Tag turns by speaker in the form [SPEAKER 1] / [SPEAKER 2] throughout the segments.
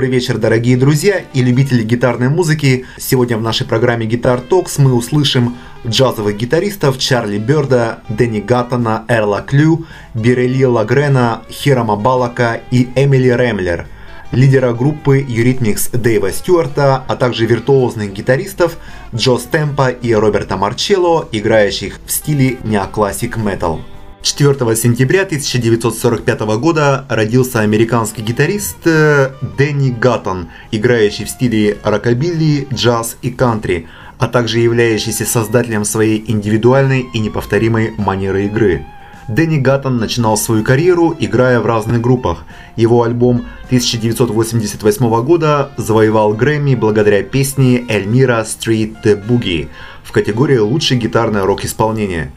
[SPEAKER 1] Добрый вечер, дорогие друзья и любители гитарной музыки. Сегодня в нашей программе Guitar Talks мы услышим джазовых гитаристов Чарли Бёрда, Дэнни Гаттона, Эрла Клю, Бирели Лагрена, Хирома Балака и Эмили Ремлер – лидера группы Eurythmics Дэйва Стюарта, а также виртуозных гитаристов Джо Стемпа и Роберта Марчелло, играющих в стиле неоклассик метал. 4 сентября 1945 года родился американский гитарист э, Дэнни Гаттон, играющий в стиле рокобилли, джаз и кантри, а также являющийся создателем своей индивидуальной и неповторимой манеры игры – Дэнни Гаттон начинал свою карьеру, играя в разных группах. Его альбом 1988 года завоевал Грэмми благодаря песне «Эльмира Street Boogie» в категории «Лучшее гитарное рок-исполнение».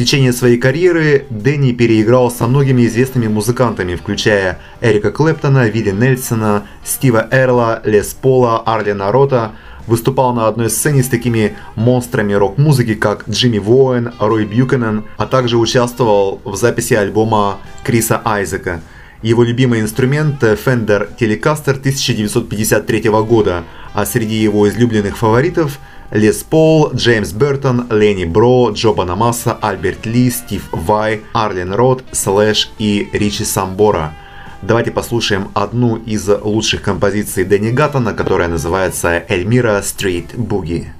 [SPEAKER 1] Течение своей карьеры Дэнни переиграл со многими известными музыкантами, включая Эрика Клэптона, Вилли Нельсона, Стива Эрла, Лес Пола, Арлена Рота – выступал на одной сцене с такими монстрами рок-музыки, как Джимми Воин, Рой Бьюкенен, а также участвовал в записи альбома Криса Айзека. Его любимый инструмент Fender Telecaster 1953 года, а среди его излюбленных фаворитов Лес Пол, Джеймс Бертон, Ленни Бро, Джо Банамаса, Альберт Ли, Стив Вай, Арлен Рот, Слэш и Ричи Самбора – Давайте послушаем одну из лучших композиций Дэнни Гаттона, которая называется «Эльмира Стрит Буги».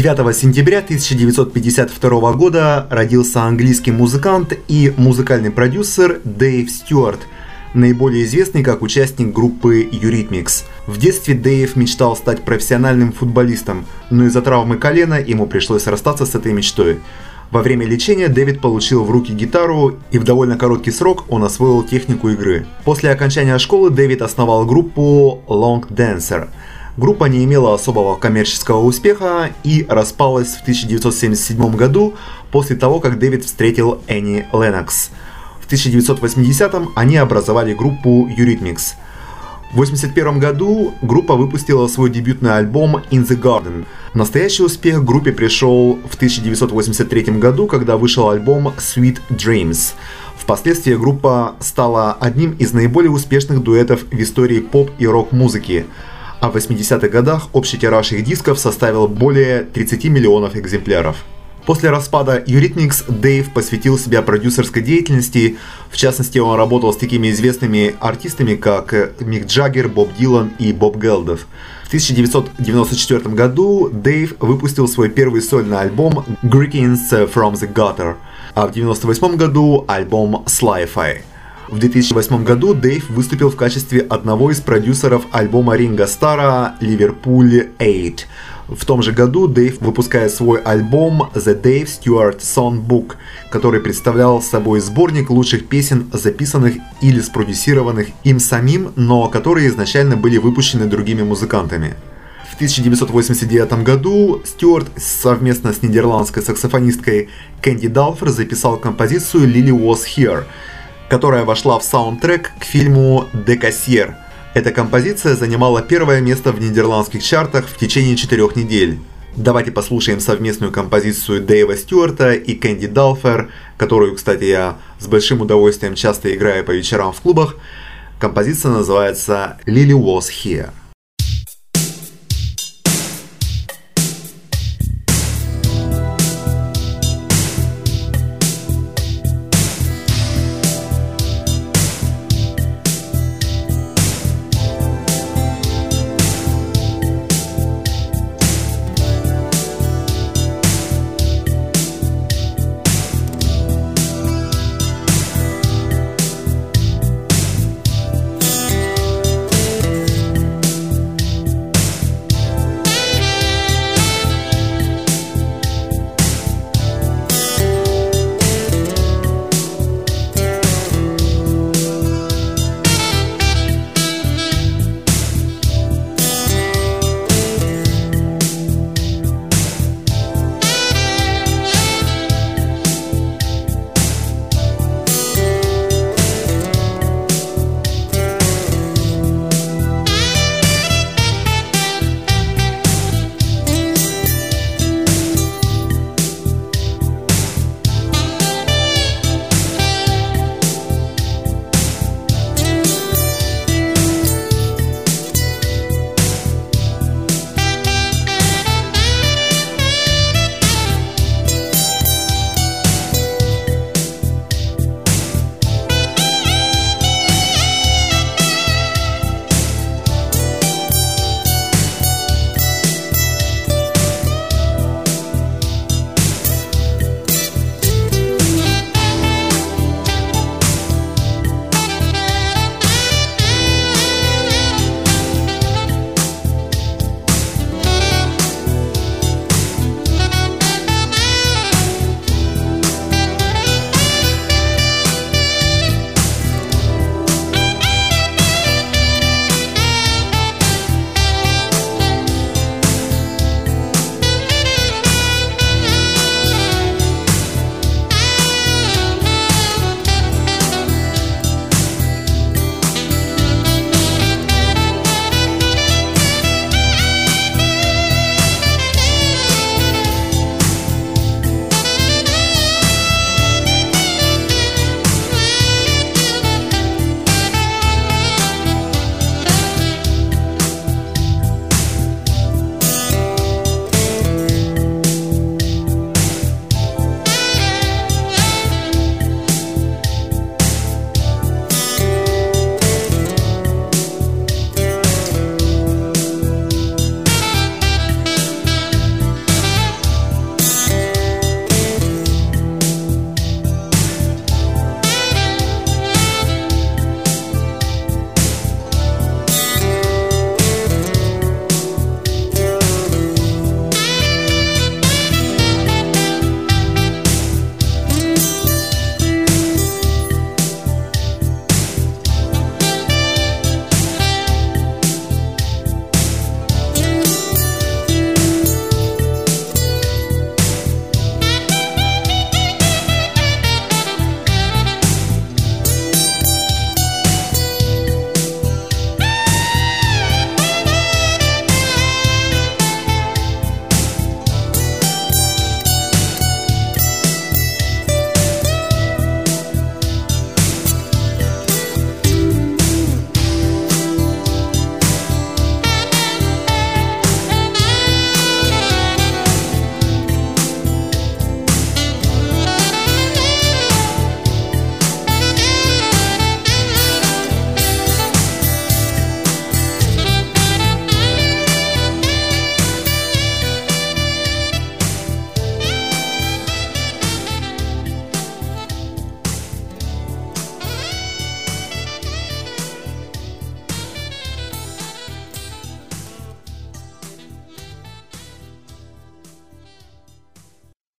[SPEAKER 1] 9 сентября 1952 года родился английский музыкант и музыкальный продюсер Дэйв Стюарт, наиболее известный как участник группы Eurythmics. В детстве Дэйв мечтал стать профессиональным футболистом, но из-за травмы колена ему пришлось расстаться с этой мечтой. Во время лечения Дэвид получил в руки гитару, и в довольно короткий срок он освоил технику игры. После окончания школы Дэвид основал группу Long Dancer – Группа не имела особого коммерческого успеха и распалась в 1977 году после того, как Дэвид встретил Энни Леннокс. В 1980-м они образовали группу Eurythmics. В 1981 году группа выпустила свой дебютный альбом In the Garden. Настоящий успех группе пришел в 1983 году, когда вышел альбом Sweet Dreams. Впоследствии группа стала одним из наиболее успешных дуэтов в истории поп и рок-музыки – а в 80-х годах общий тираж их дисков составил более 30 миллионов экземпляров. После распада Eurythmics Дэйв посвятил себя продюсерской деятельности, в частности он работал с такими известными артистами, как Мик Джаггер, Боб Дилан и Боб Гелдов. В 1994 году Дэйв выпустил свой первый сольный альбом Greekins from the Gutter, а в 1998 году альбом Sly-Fi. В 2008 году Дэйв выступил в качестве одного из продюсеров альбома Ринга Стара «Ливерпуль 8». В том же году Дэйв выпускает свой альбом The Dave Stewart Songbook, который представлял собой сборник лучших песен, записанных или спродюсированных им самим, но которые изначально были выпущены другими музыкантами. В 1989 году Стюарт совместно с нидерландской саксофонисткой Кэнди Далфер записал композицию «Lily Was Here», которая вошла в саундтрек к фильму «Декассьер». Эта композиция занимала первое место в нидерландских чартах в течение четырех недель. Давайте послушаем совместную композицию Дэйва Стюарта и Кэнди Далфер, которую, кстати, я с большим удовольствием часто играю по вечерам в клубах. Композиция называется «Lily Was Here».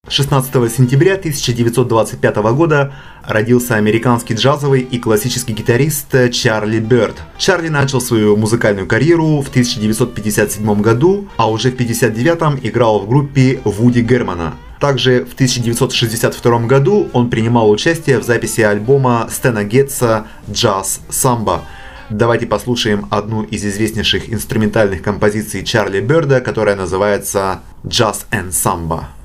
[SPEAKER 1] 16 сентября 1925 года родился американский джазовый и классический гитарист Чарли Бёрд. Чарли начал свою музыкальную карьеру в 1957 году, а уже в 1959 играл в группе Вуди Германа. Также в 1962 году он принимал участие в записи альбома Стена Гетца «Джаз Самбо», Давайте послушаем одну из известнейших инструментальных композиций Чарли Бёрда, которая называется «Jazz and Samba».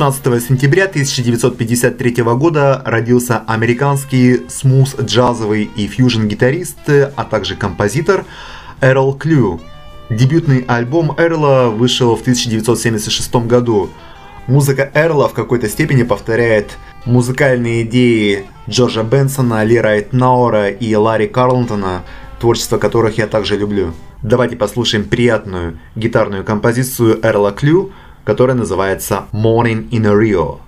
[SPEAKER 1] 16 сентября 1953 года родился американский смус-джазовый и фьюжн-гитарист, а также композитор Эрл Клю. Дебютный альбом Эрла вышел в 1976 году. Музыка Эрла в какой-то степени повторяет музыкальные идеи Джорджа Бенсона, Ли Райт Наура и Ларри Карлтона, творчество которых я также люблю. Давайте послушаем приятную гитарную композицию Эрла Клю – которая называется Morning in Rio.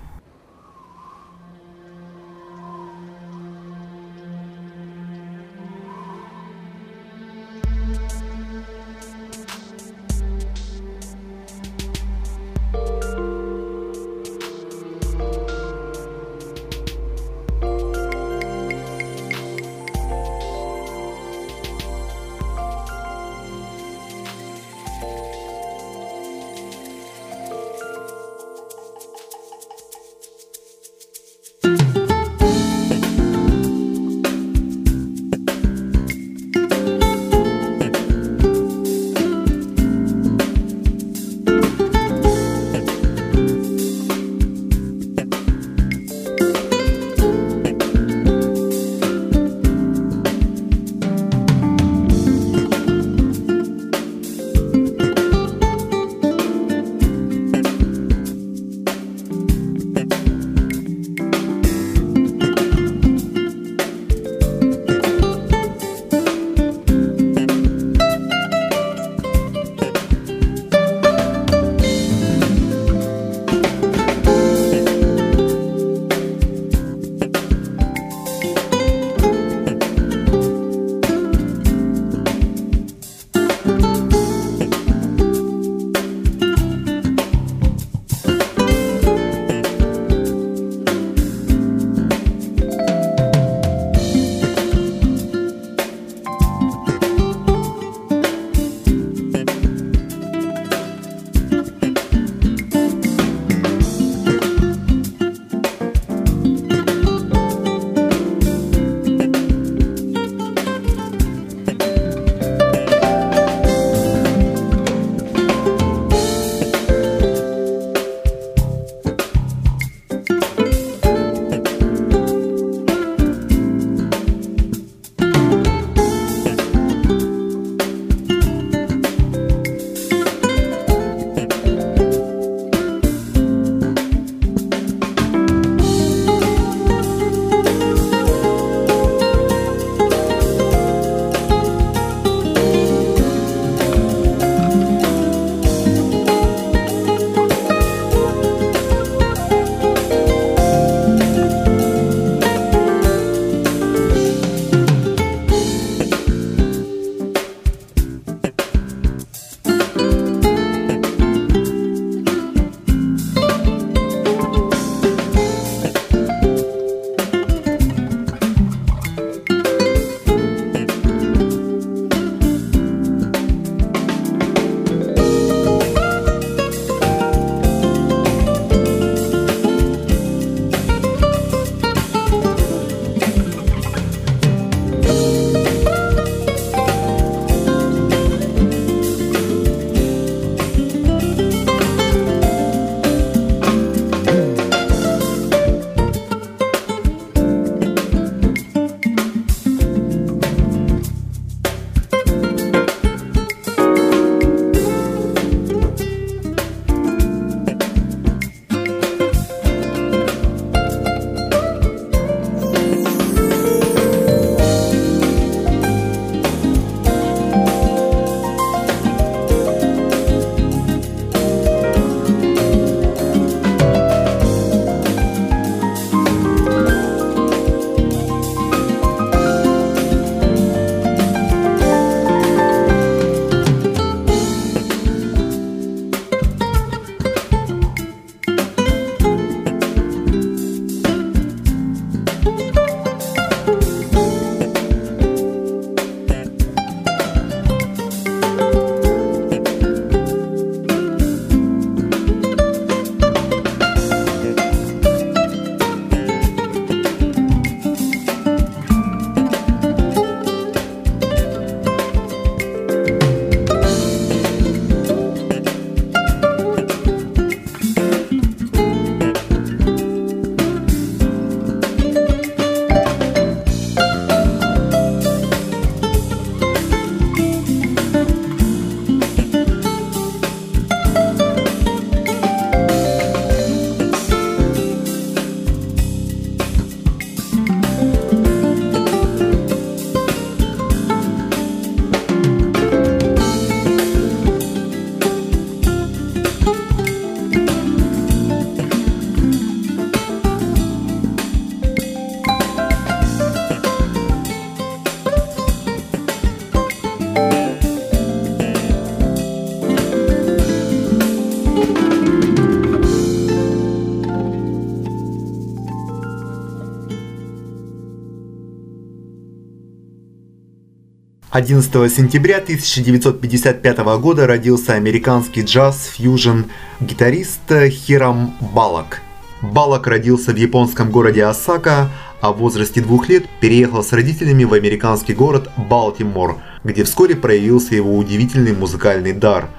[SPEAKER 1] 11 сентября 1955 года родился американский джаз-фьюжн гитарист Хирам Балак. Балак родился в японском городе Осака, а в возрасте двух лет переехал с родителями в американский город Балтимор, где вскоре проявился его удивительный музыкальный дар.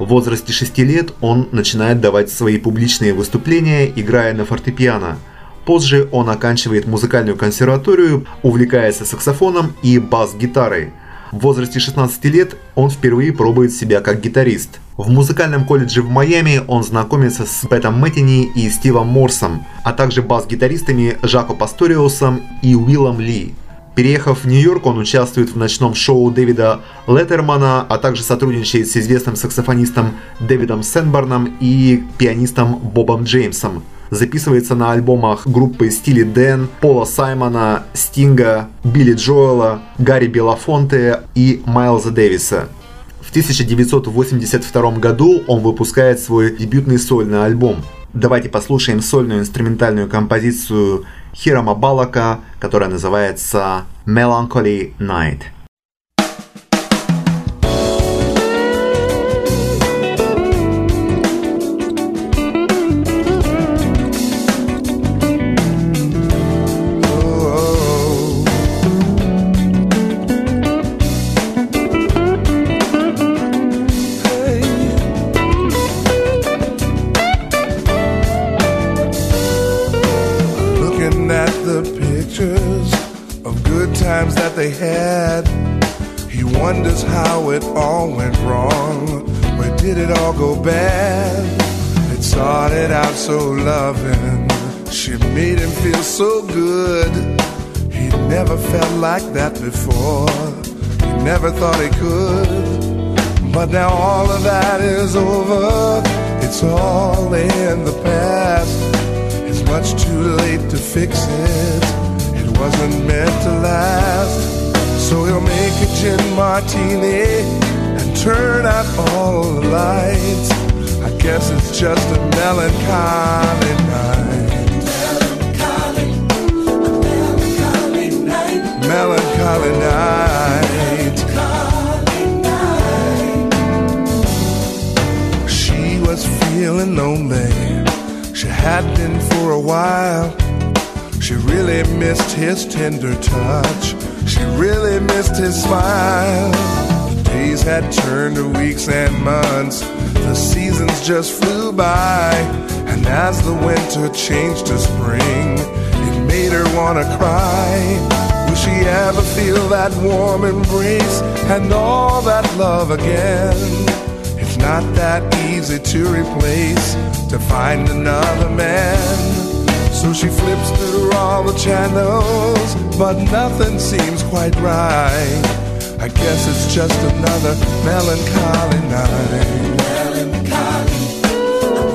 [SPEAKER 1] В возрасте 6 лет он начинает давать свои публичные выступления, играя на фортепиано – Позже он оканчивает музыкальную консерваторию, увлекается саксофоном и бас-гитарой. В возрасте 16 лет он впервые пробует себя как гитарист. В музыкальном колледже в Майами он знакомится с Бетом Мэттини и Стивом Морсом, а также бас-гитаристами Жако Пасториусом и Уиллом Ли. Переехав в Нью-Йорк, он участвует в ночном шоу Дэвида Леттермана, а также сотрудничает с известным саксофонистом Дэвидом Сенбарном и пианистом Бобом Джеймсом записывается на альбомах группы Стили Дэн, Пола Саймона, Стинга, Билли Джоэла, Гарри Белафонте и Майлза Дэвиса. В 1982 году он выпускает свой дебютный сольный альбом. Давайте послушаем сольную инструментальную композицию Хирома Балака, которая называется Melancholy Night.
[SPEAKER 2] So good. He'd never felt like that before. He never thought he could. But now all of that is over. It's all in the past. It's much too late to fix it. It wasn't meant to last. So he'll make a gin martini and turn out all the lights. I guess it's just a melancholy night. Melancholy night. She was feeling lonely. She had been for a while. She really missed his tender touch. She really missed his smile. The days had turned to weeks and months. The seasons just flew by. And as the winter changed to spring, it made her wanna cry. She ever feel that warm embrace and all that love again? It's not that easy to replace, to find another man. So she flips through all the channels, but nothing seems quite right. I guess it's just another melancholy night. Melancholy,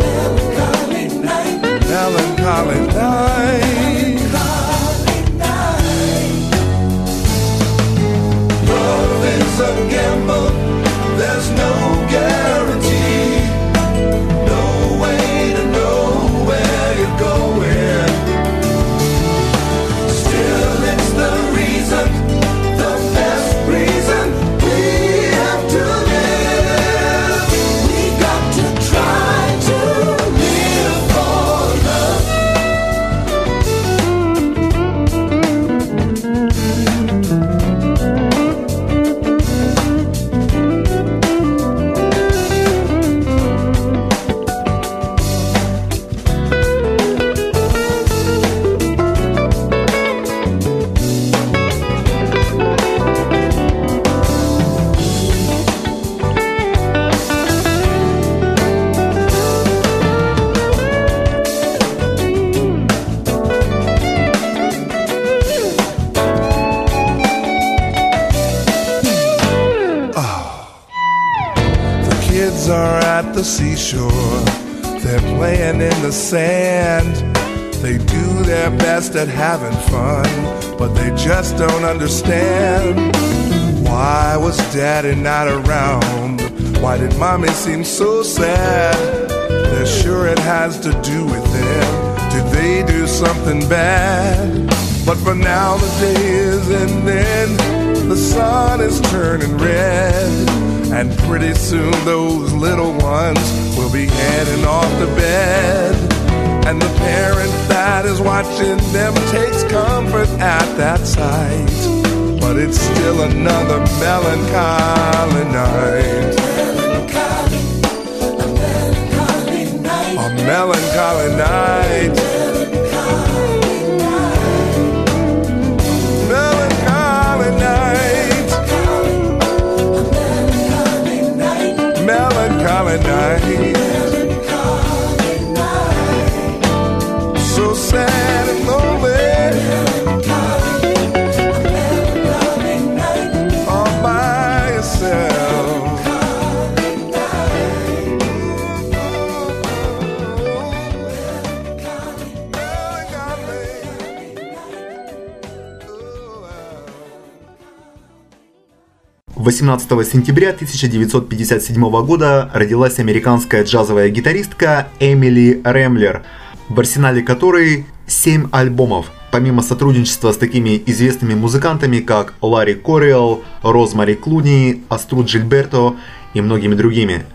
[SPEAKER 2] melancholy night. Melancholy night. A gamble. The seashore. They're playing in the sand. They do their best at having fun, but they just don't understand. Why was daddy not around? Why did mommy seem so sad? They're sure it has to do with them. Did they do something bad? But for now, the day is ending. the sun is turning red. And pretty soon those little ones will be heading off to bed. And the parent that is watching them takes comfort at that sight. But it's still another melancholy night. A melancholy night. A Melancholy
[SPEAKER 1] I. 18 сентября 1957 года родилась американская джазовая гитаристка Эмили Ремлер, в арсенале которой 7 альбомов, помимо сотрудничества с такими известными музыкантами, как Ларри Кориэл, Розмари Клуни, Аструд Джильберто и многими другими.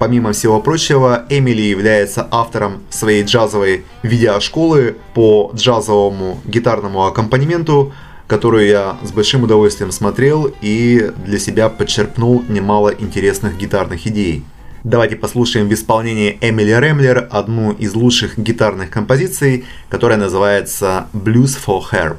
[SPEAKER 1] Помимо всего прочего, Эмили является автором своей джазовой видеошколы по джазовому гитарному аккомпанементу, которую я с большим удовольствием смотрел и для себя подчерпнул немало интересных гитарных идей. Давайте послушаем в исполнении Эмили Ремлер одну из лучших гитарных композиций, которая называется Blues for Herb.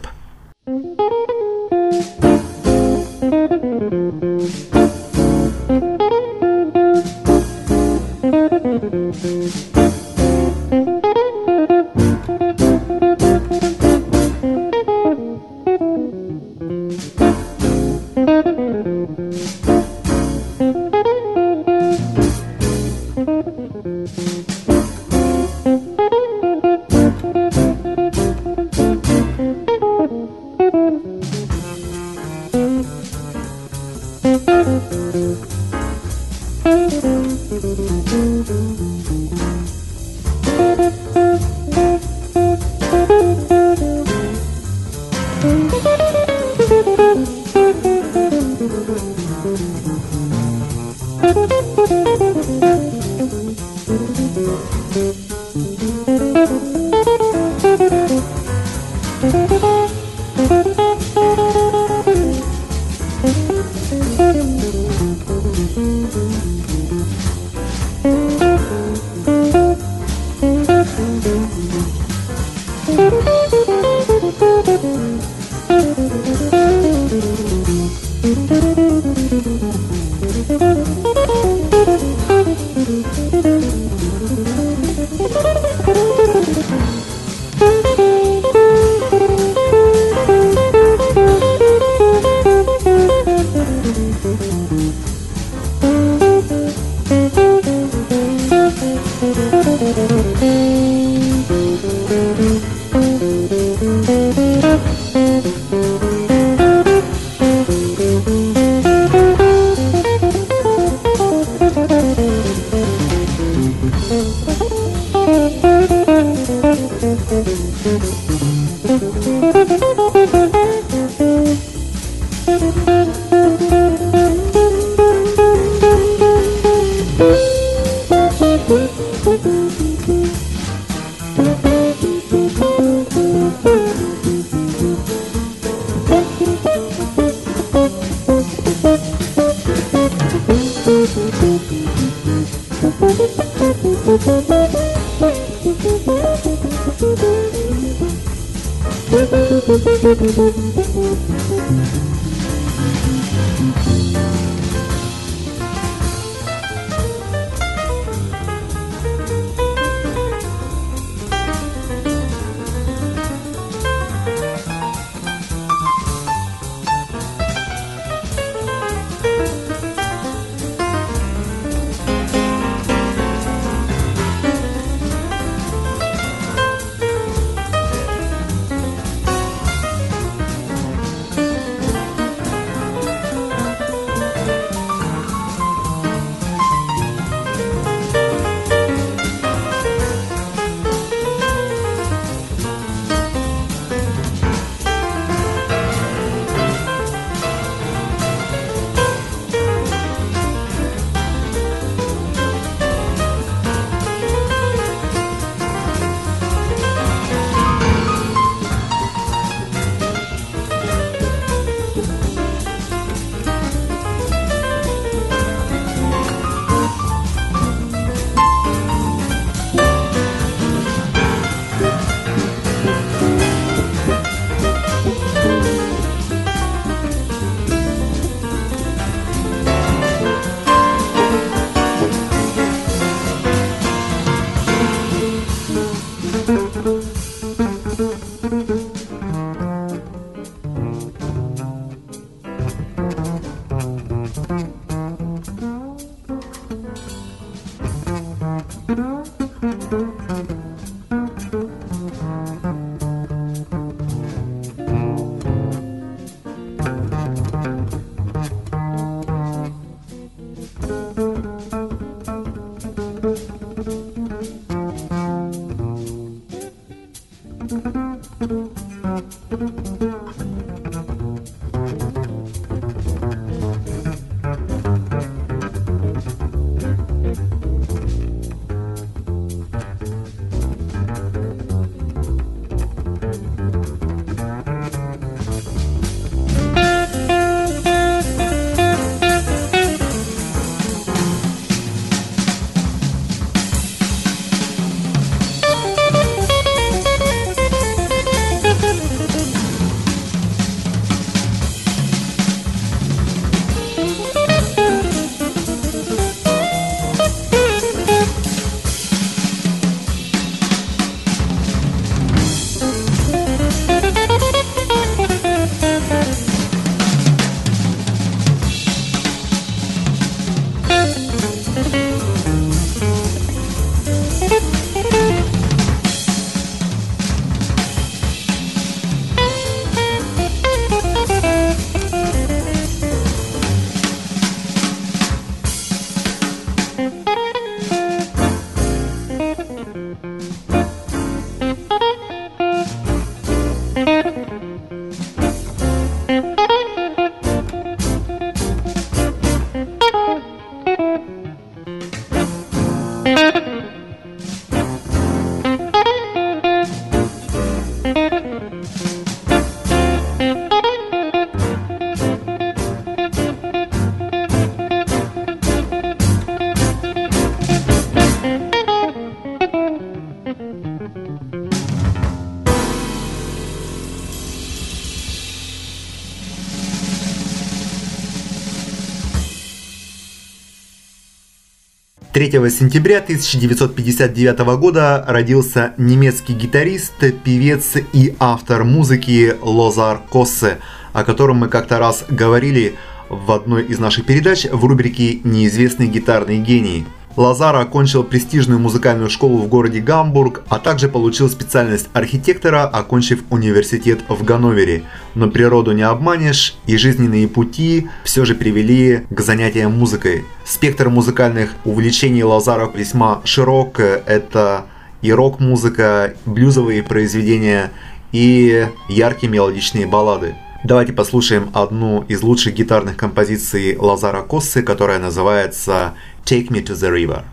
[SPEAKER 1] 3 сентября 1959 года родился немецкий гитарист, певец и автор музыки Лозар Коссе, о котором мы как-то раз говорили в одной из наших передач в рубрике «Неизвестный гитарный гений». Лазар окончил престижную музыкальную школу в городе Гамбург, а также получил специальность архитектора, окончив университет в Ганновере. Но природу не обманешь, и жизненные пути все же привели к занятиям музыкой. Спектр музыкальных увлечений Лазара весьма широк. Это и рок-музыка, блюзовые произведения и яркие мелодичные баллады. Давайте послушаем одну из лучших гитарных композиций Лазара Коссы, которая называется Take Me to the River.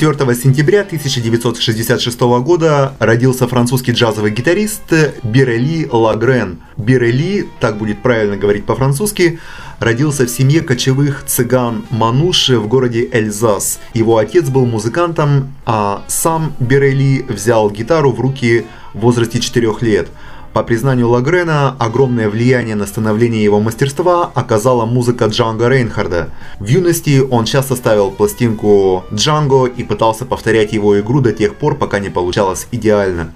[SPEAKER 1] 4 сентября 1966 года родился французский джазовый гитарист Бирели Лагрен. Бирели, так будет правильно говорить по-французски, родился в семье кочевых цыган Мануши в городе Эльзас. Его отец был музыкантом, а сам Бирели взял гитару в руки в возрасте 4 лет – по признанию Лагрена, огромное влияние на становление его мастерства оказала музыка Джанго Рейнхарда. В юности он часто ставил пластинку Джанго и пытался повторять его игру до тех пор, пока не получалось идеально.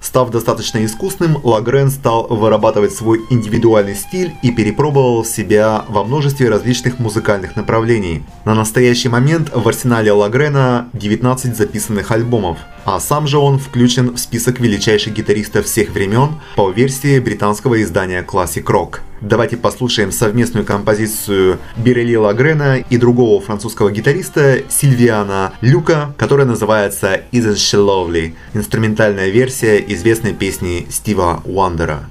[SPEAKER 1] Став достаточно искусным, Лагрен стал вырабатывать свой индивидуальный стиль и перепробовал себя во множестве различных музыкальных направлений. На настоящий момент в арсенале Лагрена 19 записанных альбомов, а сам же он включен в список величайших гитаристов всех времен по версии британского издания Classic Rock. Давайте послушаем совместную композицию Бирели Лагрена и другого французского гитариста Сильвиана Люка, которая называется Isn't She Lovely, инструментальная версия известной песни Стива Уандера.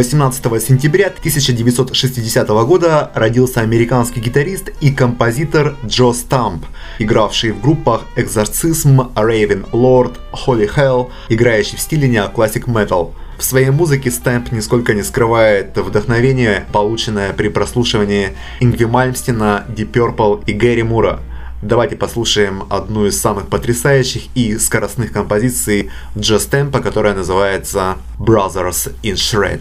[SPEAKER 1] 18 сентября 1960 года родился американский гитарист и композитор Джо Стамп, игравший в группах Exorcism, Raven Lord, Holy Hell, играющий в стиле неоклассик metal. В своей музыке Стэмп нисколько не скрывает вдохновение, полученное при прослушивании Ингви Мальмстина, Deep Purple и Гэри Мура. Давайте послушаем одну из самых потрясающих и скоростных композиций Джо Стэмпа, которая называется Brothers in Shred.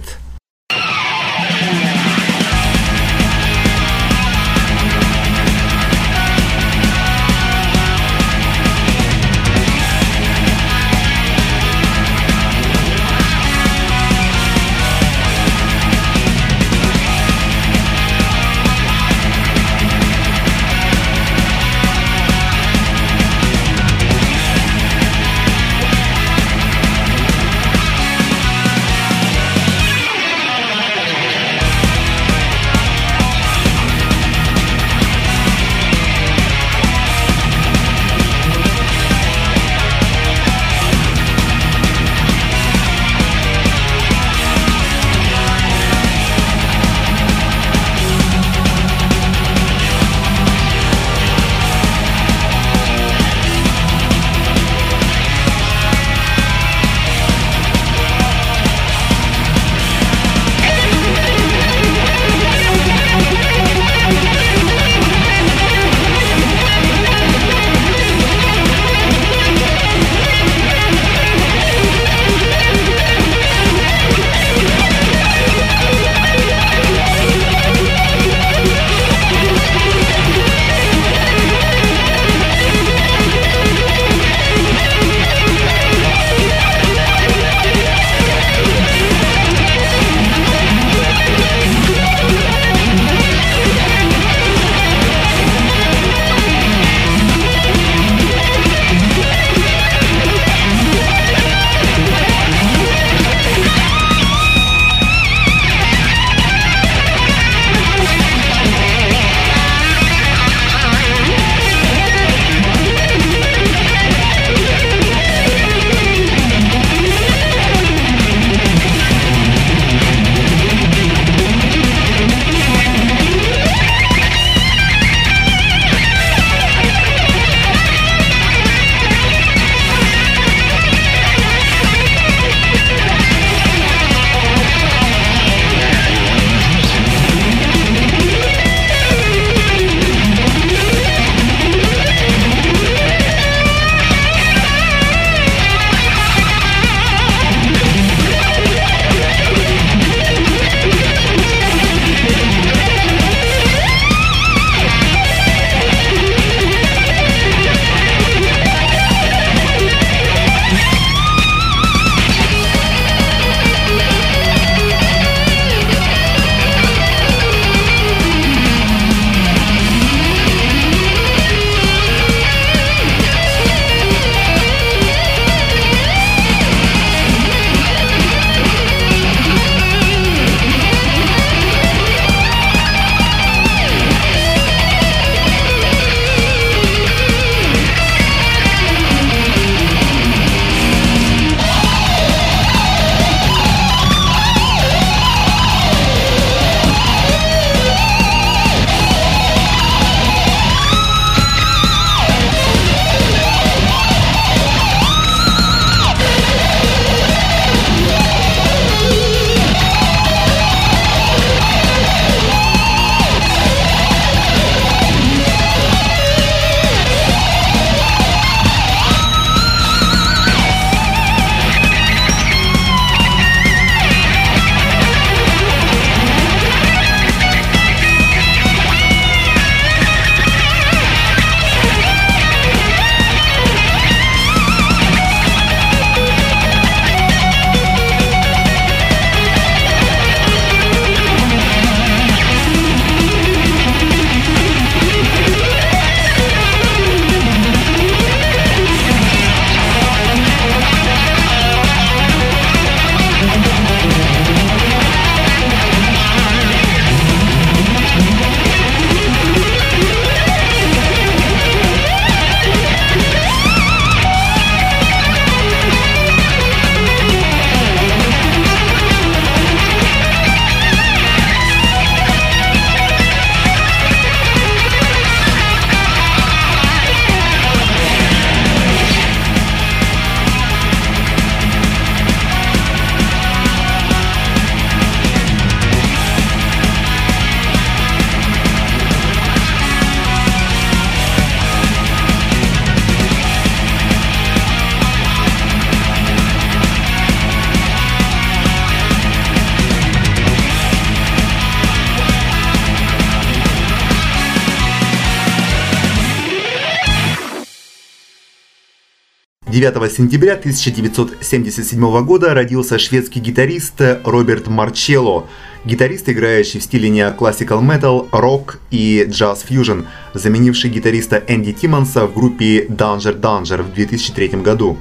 [SPEAKER 1] 9 сентября 1977 года родился шведский гитарист Роберт Марчелло, гитарист, играющий в стиле неоклассикал метал, рок и джаз фьюжн, заменивший гитариста Энди Тиммонса в группе Danger Danger в 2003 году.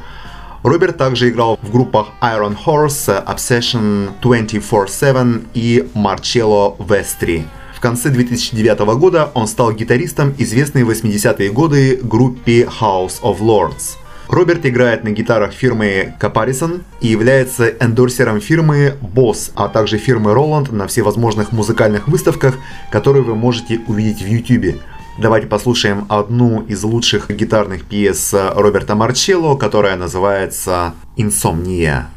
[SPEAKER 1] Роберт также играл в группах Iron Horse, Obsession 24-7 и Marcello Vestri. В конце 2009 года он стал гитаристом известной в 80-е годы группе House of Lords. Роберт играет на гитарах фирмы Caparison и является эндорсером фирмы Boss, а также фирмы Roland на всевозможных музыкальных выставках, которые вы можете увидеть в YouTube. Давайте послушаем одну из лучших гитарных пьес Роберта Марчелло, которая называется «Инсомния».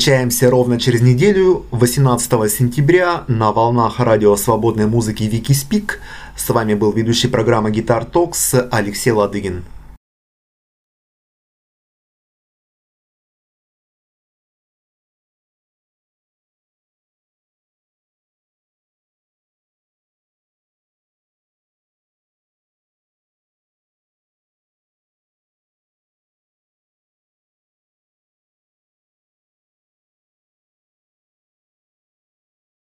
[SPEAKER 1] Встречаемся ровно через неделю, 18 сентября, на волнах радио свободной музыки Вики Спик. С вами был ведущий программы Гитар Токс Алексей Ладыгин.